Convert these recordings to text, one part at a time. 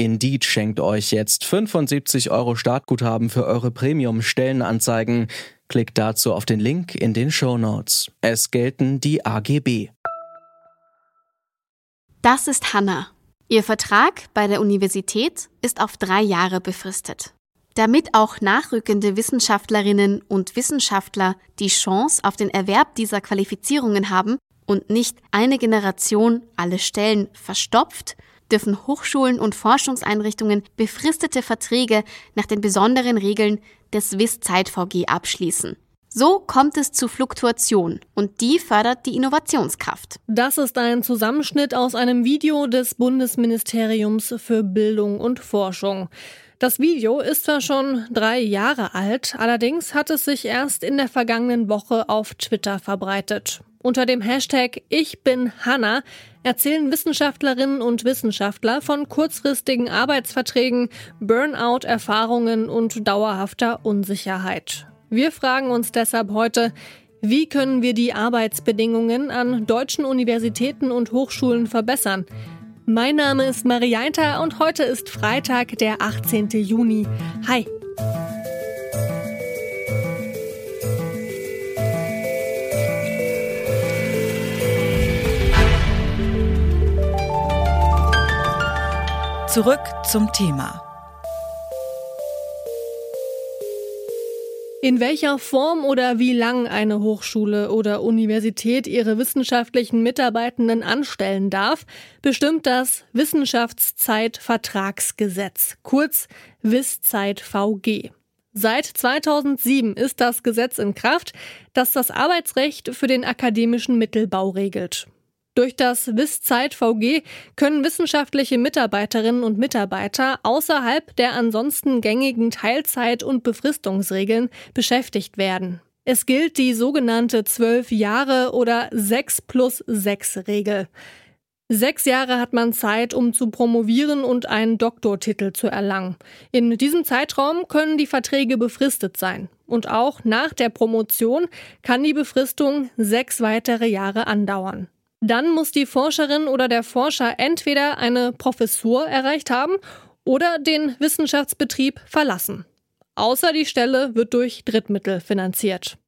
Indeed schenkt euch jetzt 75 Euro Startguthaben für eure Premium-Stellenanzeigen. Klickt dazu auf den Link in den Show Notes. Es gelten die AGB. Das ist Hannah. Ihr Vertrag bei der Universität ist auf drei Jahre befristet. Damit auch nachrückende Wissenschaftlerinnen und Wissenschaftler die Chance auf den Erwerb dieser Qualifizierungen haben und nicht eine Generation alle Stellen verstopft, dürfen Hochschulen und Forschungseinrichtungen befristete Verträge nach den besonderen Regeln des WIS-Zeit-VG abschließen. So kommt es zu Fluktuation und die fördert die Innovationskraft. Das ist ein Zusammenschnitt aus einem Video des Bundesministeriums für Bildung und Forschung. Das Video ist zwar schon drei Jahre alt, allerdings hat es sich erst in der vergangenen Woche auf Twitter verbreitet. Unter dem Hashtag Ich bin Hanna erzählen Wissenschaftlerinnen und Wissenschaftler von kurzfristigen Arbeitsverträgen, Burnout-Erfahrungen und dauerhafter Unsicherheit. Wir fragen uns deshalb heute, wie können wir die Arbeitsbedingungen an deutschen Universitäten und Hochschulen verbessern? Mein Name ist Marianta und heute ist Freitag, der 18. Juni. Hi. Zurück zum Thema. In welcher Form oder wie lang eine Hochschule oder Universität ihre wissenschaftlichen Mitarbeitenden anstellen darf, bestimmt das Wissenschaftszeitvertragsgesetz, kurz WISZeit-VG. Seit 2007 ist das Gesetz in Kraft, das das Arbeitsrecht für den akademischen Mittelbau regelt. Durch das WIS-Zeit-VG können wissenschaftliche Mitarbeiterinnen und Mitarbeiter außerhalb der ansonsten gängigen Teilzeit- und Befristungsregeln beschäftigt werden. Es gilt die sogenannte 12 Jahre oder 6 plus 6 Regel. Sechs Jahre hat man Zeit, um zu promovieren und einen Doktortitel zu erlangen. In diesem Zeitraum können die Verträge befristet sein. Und auch nach der Promotion kann die Befristung sechs weitere Jahre andauern. Dann muss die Forscherin oder der Forscher entweder eine Professur erreicht haben oder den Wissenschaftsbetrieb verlassen. Außer die Stelle wird durch Drittmittel finanziert.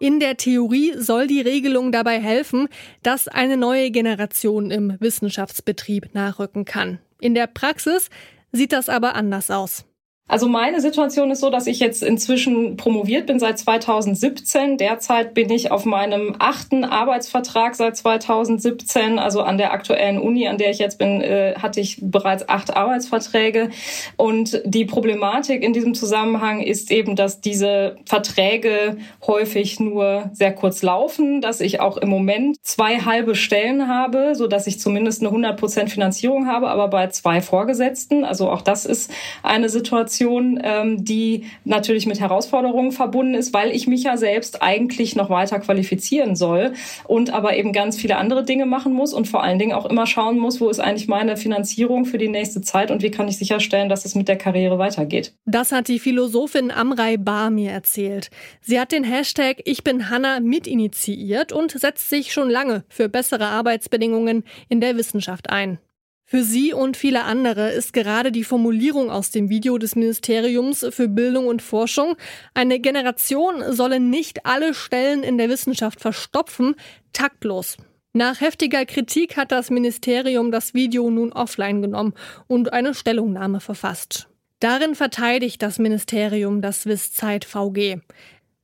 In der Theorie soll die Regelung dabei helfen, dass eine neue Generation im Wissenschaftsbetrieb nachrücken kann. In der Praxis sieht das aber anders aus. Also meine Situation ist so, dass ich jetzt inzwischen promoviert bin seit 2017. Derzeit bin ich auf meinem achten Arbeitsvertrag seit 2017. Also an der aktuellen Uni, an der ich jetzt bin, äh, hatte ich bereits acht Arbeitsverträge. Und die Problematik in diesem Zusammenhang ist eben, dass diese Verträge häufig nur sehr kurz laufen, dass ich auch im Moment zwei halbe Stellen habe, so dass ich zumindest eine 100 Prozent Finanzierung habe, aber bei zwei Vorgesetzten. Also auch das ist eine Situation, Situation, ähm, die natürlich mit Herausforderungen verbunden ist, weil ich mich ja selbst eigentlich noch weiter qualifizieren soll und aber eben ganz viele andere Dinge machen muss und vor allen Dingen auch immer schauen muss, wo ist eigentlich meine Finanzierung für die nächste Zeit und wie kann ich sicherstellen, dass es mit der Karriere weitergeht. Das hat die Philosophin Amrei Bar mir erzählt. Sie hat den Hashtag Ich bin Hanna mitinitiiert und setzt sich schon lange für bessere Arbeitsbedingungen in der Wissenschaft ein. Für sie und viele andere ist gerade die Formulierung aus dem Video des Ministeriums für Bildung und Forschung, eine Generation solle nicht alle Stellen in der Wissenschaft verstopfen, taktlos. Nach heftiger Kritik hat das Ministerium das Video nun offline genommen und eine Stellungnahme verfasst. Darin verteidigt das Ministerium das Wisszeit VG.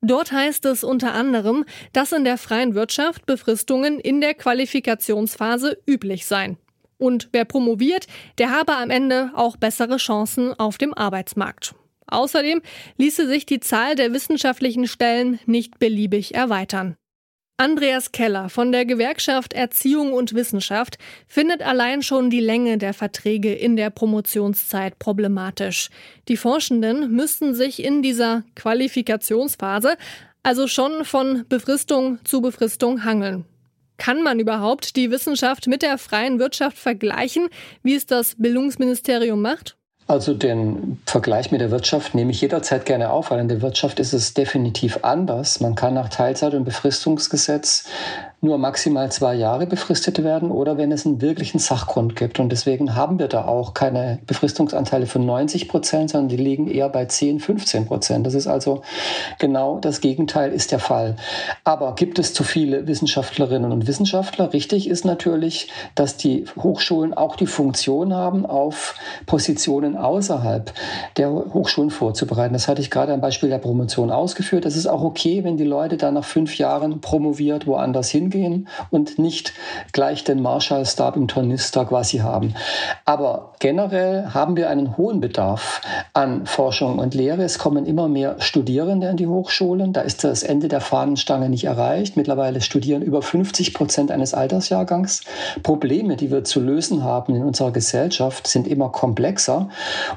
Dort heißt es unter anderem, dass in der freien Wirtschaft Befristungen in der Qualifikationsphase üblich seien. Und wer promoviert, der habe am Ende auch bessere Chancen auf dem Arbeitsmarkt. Außerdem ließe sich die Zahl der wissenschaftlichen Stellen nicht beliebig erweitern. Andreas Keller von der Gewerkschaft Erziehung und Wissenschaft findet allein schon die Länge der Verträge in der Promotionszeit problematisch. Die Forschenden müssten sich in dieser Qualifikationsphase also schon von Befristung zu Befristung hangeln. Kann man überhaupt die Wissenschaft mit der freien Wirtschaft vergleichen, wie es das Bildungsministerium macht? Also den Vergleich mit der Wirtschaft nehme ich jederzeit gerne auf, weil in der Wirtschaft ist es definitiv anders. Man kann nach Teilzeit- und Befristungsgesetz nur maximal zwei Jahre befristet werden oder wenn es einen wirklichen Sachgrund gibt. Und deswegen haben wir da auch keine Befristungsanteile von 90 Prozent, sondern die liegen eher bei 10, 15 Prozent. Das ist also genau das Gegenteil ist der Fall. Aber gibt es zu viele Wissenschaftlerinnen und Wissenschaftler? Richtig ist natürlich, dass die Hochschulen auch die Funktion haben, auf Positionen außerhalb der Hochschulen vorzubereiten. Das hatte ich gerade am Beispiel der Promotion ausgeführt. Es ist auch okay, wenn die Leute dann nach fünf Jahren promoviert woanders hin hingehen und nicht gleich den Marshallstab im Tornister quasi haben. Aber generell haben wir einen hohen Bedarf an Forschung und Lehre. Es kommen immer mehr Studierende an die Hochschulen. Da ist das Ende der Fahnenstange nicht erreicht. Mittlerweile studieren über 50 Prozent eines Altersjahrgangs. Probleme, die wir zu lösen haben in unserer Gesellschaft, sind immer komplexer.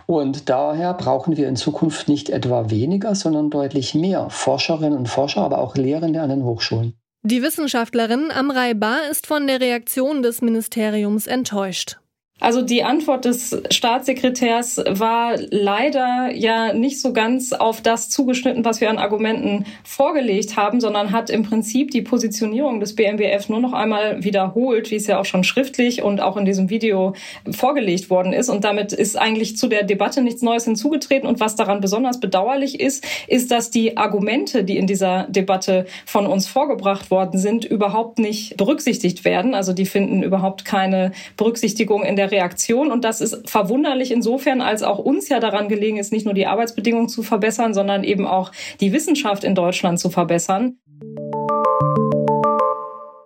Und daher brauchen wir in Zukunft nicht etwa weniger, sondern deutlich mehr Forscherinnen und Forscher, aber auch Lehrende an den Hochschulen. Die Wissenschaftlerin Amrei Bar ist von der Reaktion des Ministeriums enttäuscht. Also die Antwort des Staatssekretärs war leider ja nicht so ganz auf das zugeschnitten, was wir an Argumenten vorgelegt haben, sondern hat im Prinzip die Positionierung des BMBF nur noch einmal wiederholt, wie es ja auch schon schriftlich und auch in diesem Video vorgelegt worden ist. Und damit ist eigentlich zu der Debatte nichts Neues hinzugetreten. Und was daran besonders bedauerlich ist, ist, dass die Argumente, die in dieser Debatte von uns vorgebracht worden sind, überhaupt nicht berücksichtigt werden. Also die finden überhaupt keine Berücksichtigung in der Reaktion. Und das ist verwunderlich insofern, als auch uns ja daran gelegen ist, nicht nur die Arbeitsbedingungen zu verbessern, sondern eben auch die Wissenschaft in Deutschland zu verbessern.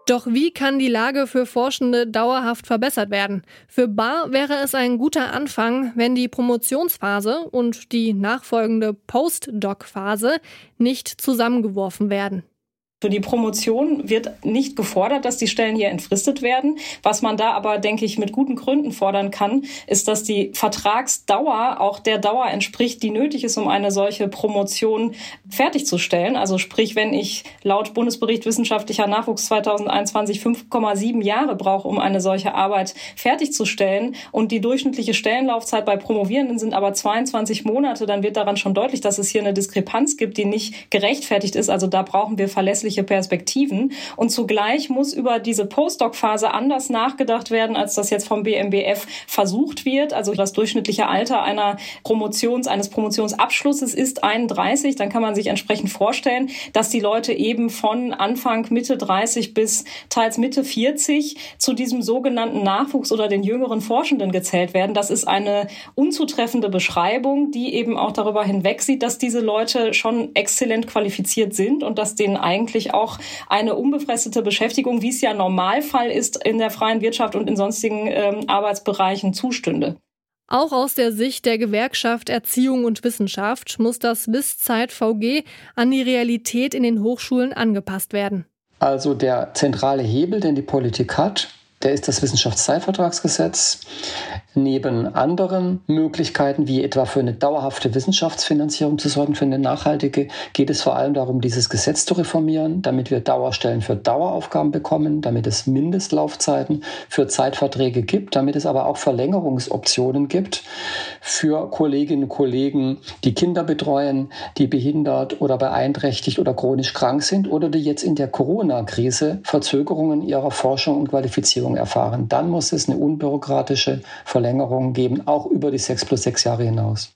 Doch wie kann die Lage für Forschende dauerhaft verbessert werden? Für Bar wäre es ein guter Anfang, wenn die Promotionsphase und die nachfolgende Postdoc-Phase nicht zusammengeworfen werden. Für die Promotion wird nicht gefordert, dass die Stellen hier entfristet werden. Was man da aber, denke ich, mit guten Gründen fordern kann, ist, dass die Vertragsdauer auch der Dauer entspricht, die nötig ist, um eine solche Promotion fertigzustellen. Also sprich, wenn ich laut Bundesbericht wissenschaftlicher Nachwuchs 2021 5,7 Jahre brauche, um eine solche Arbeit fertigzustellen und die durchschnittliche Stellenlaufzeit bei Promovierenden sind aber 22 Monate, dann wird daran schon deutlich, dass es hier eine Diskrepanz gibt, die nicht gerechtfertigt ist. Also da brauchen wir verlässliche zusätzliche Perspektiven. Und zugleich muss über diese Postdoc-Phase anders nachgedacht werden, als das jetzt vom BMBF versucht wird. Also das durchschnittliche Alter einer Promotions, eines Promotionsabschlusses ist 31. Dann kann man sich entsprechend vorstellen, dass die Leute eben von Anfang Mitte 30 bis teils Mitte 40 zu diesem sogenannten Nachwuchs oder den jüngeren Forschenden gezählt werden. Das ist eine unzutreffende Beschreibung, die eben auch darüber hinwegsieht, dass diese Leute schon exzellent qualifiziert sind und dass denen eigentlich wirklich auch eine unbefristete Beschäftigung, wie es ja Normalfall ist in der freien Wirtschaft und in sonstigen ähm, Arbeitsbereichen zustünde. Auch aus der Sicht der Gewerkschaft Erziehung und Wissenschaft muss das Wisszeit VG an die Realität in den Hochschulen angepasst werden. Also der zentrale Hebel, den die Politik hat, der ist das Wissenschaftszeitvertragsgesetz. Neben anderen Möglichkeiten, wie etwa für eine dauerhafte Wissenschaftsfinanzierung zu sorgen, für eine nachhaltige, geht es vor allem darum, dieses Gesetz zu reformieren, damit wir Dauerstellen für Daueraufgaben bekommen, damit es Mindestlaufzeiten für Zeitverträge gibt, damit es aber auch Verlängerungsoptionen gibt für Kolleginnen und Kollegen, die Kinder betreuen, die behindert oder beeinträchtigt oder chronisch krank sind oder die jetzt in der Corona-Krise Verzögerungen ihrer Forschung und Qualifizierung erfahren. Dann muss es eine unbürokratische Verlängerung geben, auch über die sechs plus sechs Jahre hinaus.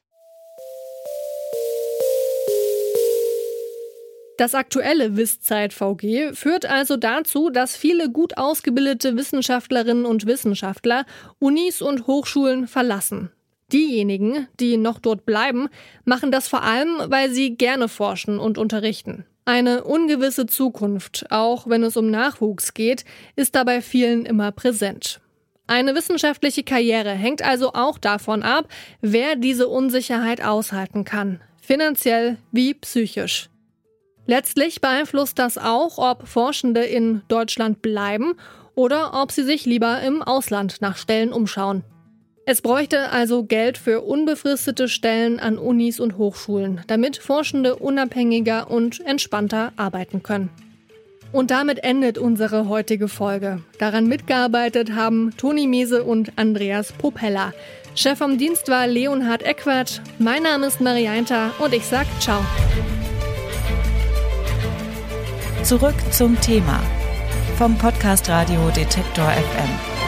Das aktuelle Wisszeit-VG führt also dazu, dass viele gut ausgebildete Wissenschaftlerinnen und Wissenschaftler Unis und Hochschulen verlassen. Diejenigen, die noch dort bleiben, machen das vor allem, weil sie gerne forschen und unterrichten. Eine ungewisse Zukunft, auch wenn es um Nachwuchs geht, ist dabei vielen immer präsent. Eine wissenschaftliche Karriere hängt also auch davon ab, wer diese Unsicherheit aushalten kann, finanziell wie psychisch. Letztlich beeinflusst das auch, ob Forschende in Deutschland bleiben oder ob sie sich lieber im Ausland nach Stellen umschauen. Es bräuchte also Geld für unbefristete Stellen an Unis und Hochschulen, damit Forschende unabhängiger und entspannter arbeiten können. Und damit endet unsere heutige Folge. Daran mitgearbeitet haben Toni Mese und Andreas Propeller. Chef vom Dienst war Leonhard Eckwart. Mein Name ist Marianta und ich sag ciao. Zurück zum Thema vom Podcast Radio Detektor FM.